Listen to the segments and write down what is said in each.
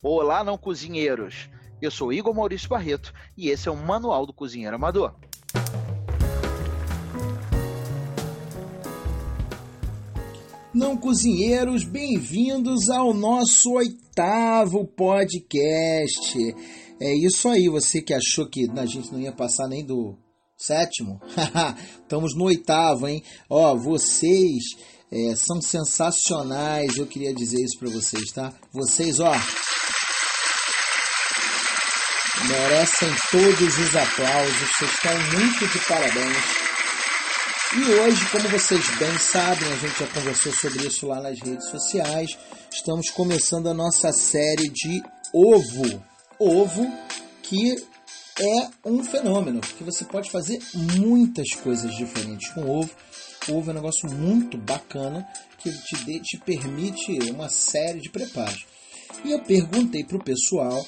Olá, não cozinheiros! Eu sou Igor Maurício Barreto e esse é o Manual do Cozinheiro Amador. Não cozinheiros, bem-vindos ao nosso oitavo podcast. É isso aí, você que achou que a gente não ia passar nem do sétimo, estamos no oitavo, hein? Ó, vocês é, são sensacionais, eu queria dizer isso para vocês, tá? Vocês, ó, merecem todos os aplausos, vocês estão muito de parabéns. E hoje, como vocês bem sabem, a gente já conversou sobre isso lá nas redes sociais. Estamos começando a nossa série de ovo. Ovo que é um fenômeno, porque você pode fazer muitas coisas diferentes com ovo. Ovo é um negócio muito bacana que te, te permite uma série de preparos. E eu perguntei para o pessoal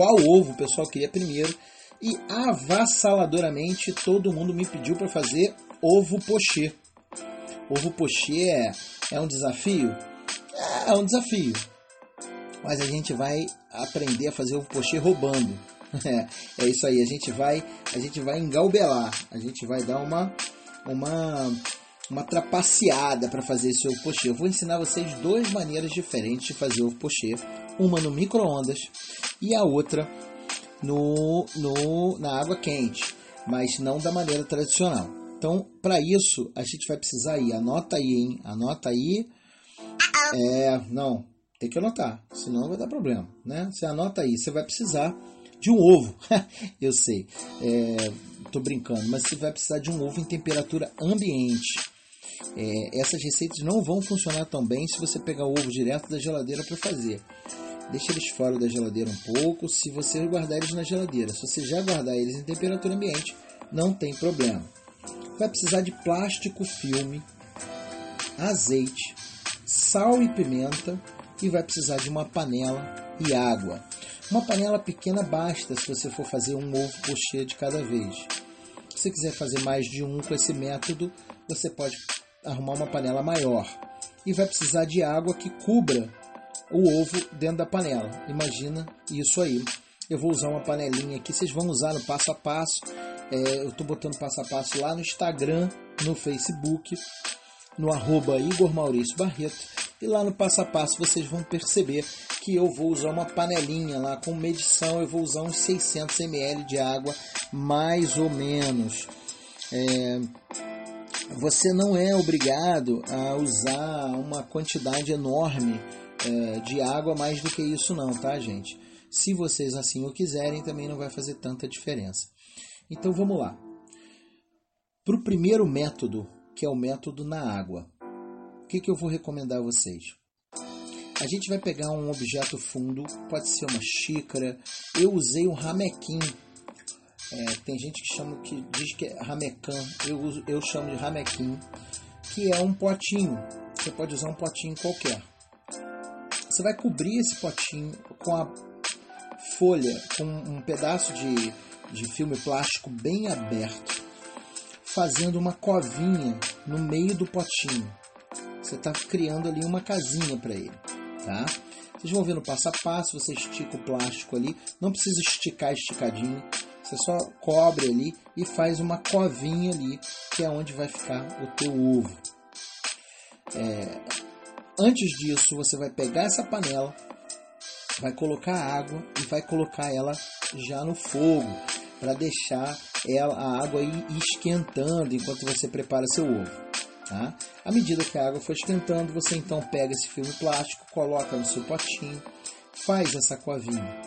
qual ovo o pessoal queria primeiro e avassaladoramente todo mundo me pediu para fazer ovo pochê. Ovo pochê é, é um desafio? É, é um desafio. Mas a gente vai aprender a fazer ovo pochê roubando. É, é isso aí, a gente vai a gente vai engalbelar, a gente vai dar uma uma uma trapaceada para fazer esse ovo pochê. Eu vou ensinar vocês duas maneiras diferentes de fazer ovo pochê, uma no micro-ondas e a outra no, no, na água quente, mas não da maneira tradicional. Então, para isso, a gente vai precisar ir. Anota aí, hein? Anota aí. É, não, tem que anotar, senão vai dar problema, né? Você anota aí, você vai precisar de um ovo. Eu sei, é, tô brincando, mas você vai precisar de um ovo em temperatura ambiente. É, essas receitas não vão funcionar tão bem se você pegar o ovo direto da geladeira para fazer. Deixa eles fora da geladeira um pouco, se você guardar eles na geladeira. Se você já guardar eles em temperatura ambiente, não tem problema. Vai precisar de plástico filme, azeite, sal e pimenta e vai precisar de uma panela e água. Uma panela pequena basta se você for fazer um ovo pochê de cada vez. Se você quiser fazer mais de um com esse método, você pode arrumar uma panela maior. E vai precisar de água que cubra o ovo dentro da panela. Imagina isso aí. Eu vou usar uma panelinha aqui, vocês vão usar no passo a passo. É, eu estou botando passo a passo lá no Instagram, no Facebook, no arroba Igor Maurício Barreto. E lá no passo a passo vocês vão perceber que eu vou usar uma panelinha lá com medição. Eu vou usar uns 600 ml de água, mais ou menos. É, você não é obrigado a usar uma quantidade enorme é, de água mais do que isso não, tá, gente? Se vocês assim o quiserem, também não vai fazer tanta diferença. Então vamos lá. Para o primeiro método, que é o método na água, o que, que eu vou recomendar a vocês? A gente vai pegar um objeto fundo, pode ser uma xícara. Eu usei um ramequim. É, tem gente que chama que diz que é ramecan. Eu, eu chamo de ramequim, que é um potinho. Você pode usar um potinho qualquer. Você vai cobrir esse potinho com a folha, com um pedaço de, de filme plástico bem aberto, fazendo uma covinha no meio do potinho. Você está criando ali uma casinha para ele, tá? Vocês vão ver no passo a passo, você estica o plástico ali, não precisa esticar esticadinho, você só cobre ali e faz uma covinha ali, que é onde vai ficar o teu ovo. É, Antes disso, você vai pegar essa panela, vai colocar água e vai colocar ela já no fogo para deixar ela, a água ir esquentando enquanto você prepara seu ovo. Tá? À medida que a água for esquentando, você então pega esse filme plástico, coloca no seu potinho, faz essa covinha.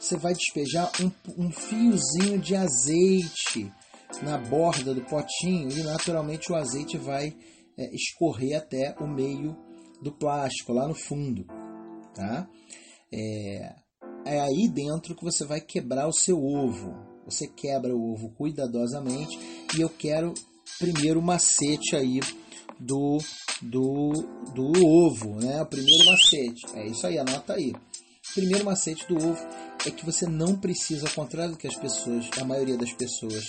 Você vai despejar um, um fiozinho de azeite na borda do potinho e naturalmente o azeite vai é, escorrer até o meio do plástico lá no fundo, tá? É, é aí dentro que você vai quebrar o seu ovo. Você quebra o ovo cuidadosamente e eu quero primeiro o macete aí do, do, do ovo, né? O primeiro macete. É isso aí, anota aí. Primeiro macete do ovo é que você não precisa, ao contrário do que as pessoas, a maioria das pessoas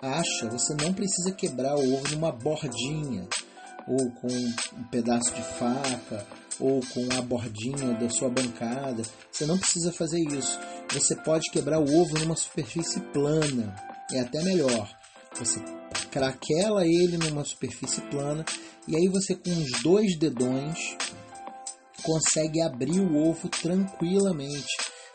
acha, você não precisa quebrar o ovo numa bordinha ou com um pedaço de faca, ou com a bordinha da sua bancada. Você não precisa fazer isso. Você pode quebrar o ovo numa superfície plana. É até melhor. Você craquela ele numa superfície plana e aí você com os dois dedões consegue abrir o ovo tranquilamente,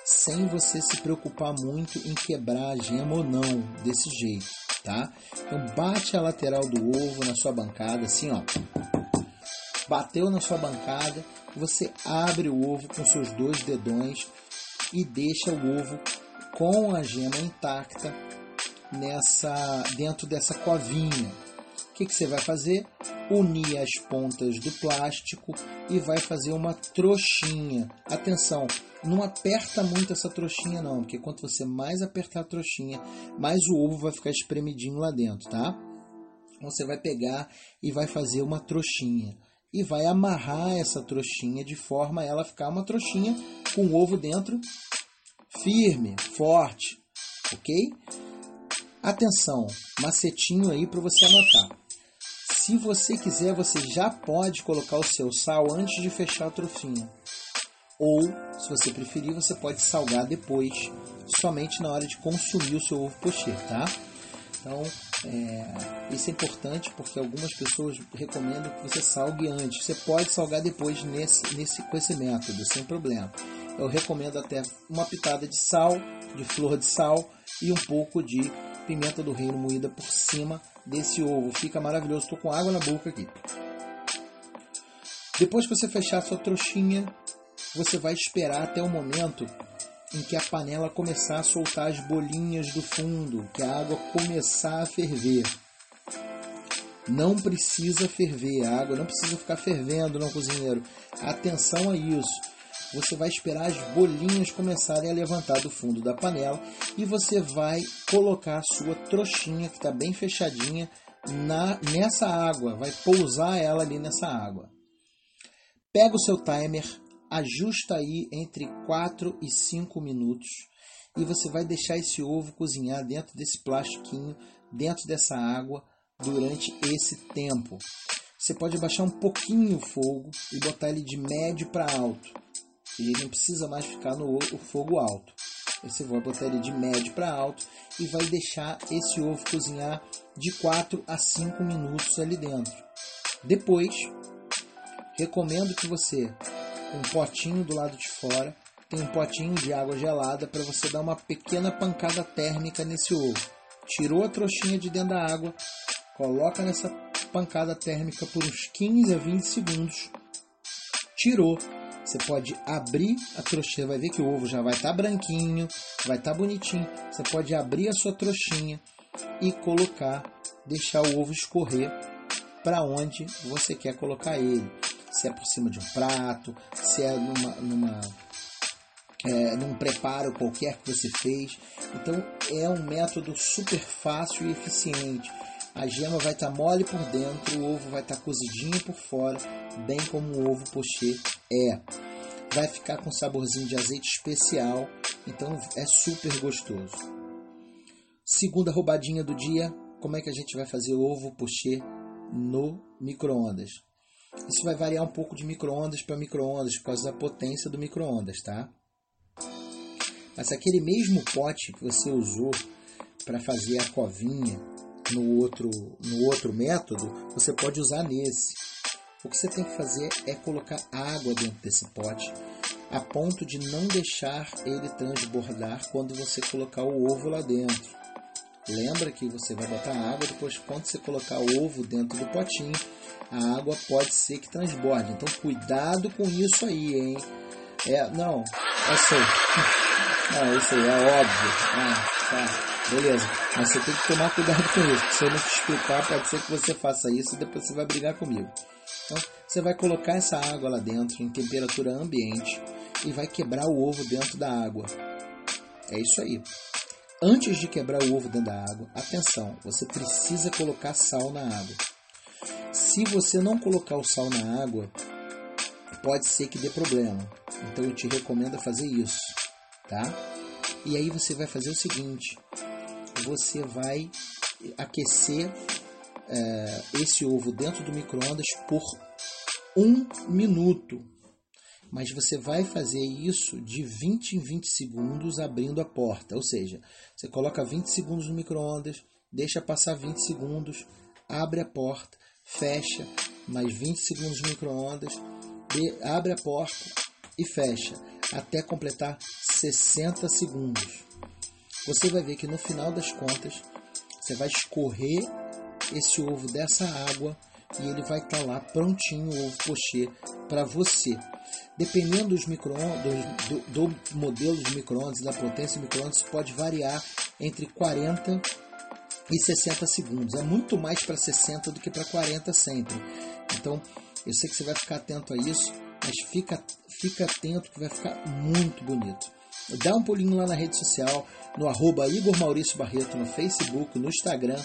sem você se preocupar muito em quebrar a gema ou não, desse jeito, tá? Então bate a lateral do ovo na sua bancada, assim ó. Bateu na sua bancada, você abre o ovo com seus dois dedões e deixa o ovo com a gema intacta nessa dentro dessa covinha. Que, que você vai fazer? Unir as pontas do plástico e vai fazer uma trouxinha. Atenção, não aperta muito essa trouxinha não, porque quanto você mais apertar a trouxinha, mais o ovo vai ficar espremidinho lá dentro, tá? Então você vai pegar e vai fazer uma trouxinha e vai amarrar essa trouxinha de forma a ela ficar uma trouxinha com o ovo dentro firme, forte, ok? Atenção, macetinho aí para você anotar. Se você quiser, você já pode colocar o seu sal antes de fechar a trofinha. Ou, se você preferir, você pode salgar depois, somente na hora de consumir o seu ovo pochê, tá? Então, é, isso é importante porque algumas pessoas recomendam que você salgue antes. Você pode salgar depois nesse, nesse, com esse método, sem problema. Eu recomendo até uma pitada de sal, de flor de sal e um pouco de pimenta do reino moída por cima desse ovo. Fica maravilhoso. Estou com água na boca aqui. Depois que você fechar sua trouxinha, você vai esperar até o momento em que a panela começar a soltar as bolinhas do fundo, que a água começar a ferver. Não precisa ferver, a água não precisa ficar fervendo no cozinheiro. Atenção a isso você vai esperar as bolinhas começarem a levantar do fundo da panela e você vai colocar a sua trouxinha que está bem fechadinha na, nessa água, vai pousar ela ali nessa água. Pega o seu timer, ajusta aí entre 4 e 5 minutos e você vai deixar esse ovo cozinhar dentro desse plastiquinho, dentro dessa água durante esse tempo. Você pode baixar um pouquinho o fogo e botar ele de médio para alto e ele não precisa mais ficar no fogo alto. Você vai botar ele de médio para alto e vai deixar esse ovo cozinhar de 4 a 5 minutos ali dentro. Depois, recomendo que você, com um potinho do lado de fora, tem um potinho de água gelada para você dar uma pequena pancada térmica nesse ovo. Tirou a trouxinha de dentro da água, coloca nessa pancada térmica por uns 15 a 20 segundos. Tirou, você pode abrir a trouxinha, vai ver que o ovo já vai estar tá branquinho, vai estar tá bonitinho. Você pode abrir a sua trouxinha e colocar, deixar o ovo escorrer para onde você quer colocar ele. Se é por cima de um prato, se é numa, numa é, num preparo qualquer que você fez. Então é um método super fácil e eficiente. A gema vai estar tá mole por dentro, o ovo vai estar tá cozidinho por fora, bem como o ovo pochê é. Vai ficar com saborzinho de azeite especial, então é super gostoso. Segunda roubadinha do dia, como é que a gente vai fazer ovo pochê no micro-ondas? Isso vai variar um pouco de micro-ondas para micro-ondas por causa da potência do micro-ondas, tá? Mas aquele mesmo pote que você usou para fazer a covinha no outro, no outro método, você pode usar nesse. O que você tem que fazer é colocar água dentro desse pote, a ponto de não deixar ele transbordar quando você colocar o ovo lá dentro. Lembra que você vai botar água, depois quando você colocar o ovo dentro do potinho, a água pode ser que transborde. Então cuidado com isso aí, hein? É, não, é sei. Não, isso aí é óbvio. Ah, tá. Beleza. Mas você tem que tomar cuidado com isso. Se eu não te explicar, pode ser que você faça isso e depois você vai brigar comigo. Você vai colocar essa água lá dentro em temperatura ambiente e vai quebrar o ovo dentro da água. É isso aí. Antes de quebrar o ovo dentro da água, atenção, você precisa colocar sal na água. Se você não colocar o sal na água, pode ser que dê problema. Então eu te recomendo fazer isso, tá? E aí você vai fazer o seguinte: você vai aquecer é, esse ovo dentro do micro-ondas por um minuto. Mas você vai fazer isso de 20 em 20 segundos abrindo a porta. Ou seja, você coloca 20 segundos no micro-ondas, deixa passar 20 segundos, abre a porta, fecha, mais 20 segundos no micro-ondas, abre a porta e fecha, até completar 60 segundos. Você vai ver que no final das contas, você vai escorrer esse ovo dessa água e ele vai estar tá lá prontinho o ovo pochê para você. Dependendo dos microondas, do, do modelo de microondas, da potência do microondas, pode variar entre 40 e 60 segundos. É muito mais para 60 do que para 40 sempre. Então, eu sei que você vai ficar atento a isso, mas fica, fica atento que vai ficar muito bonito. Dá um pulinho lá na rede social, no arroba Igor Maurício Barreto, no Facebook, no Instagram,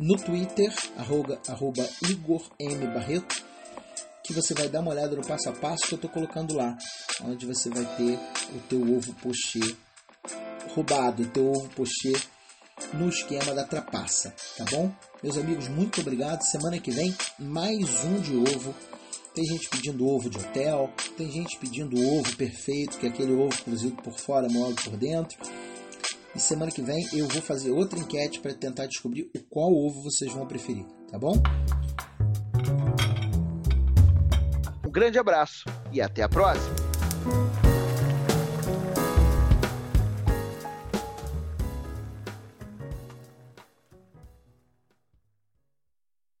no Twitter, arroba, arroba Igor M. Barreto, que você vai dar uma olhada no passo a passo que eu estou colocando lá, onde você vai ter o teu ovo pochê roubado, o teu ovo pochê no esquema da trapaça, tá bom? Meus amigos, muito obrigado. Semana que vem, mais um de ovo. Tem gente pedindo ovo de hotel, tem gente pedindo ovo perfeito, que é aquele ovo cozido por fora, mole por dentro. E semana que vem eu vou fazer outra enquete para tentar descobrir o qual ovo vocês vão preferir, tá bom? Um grande abraço e até a próxima!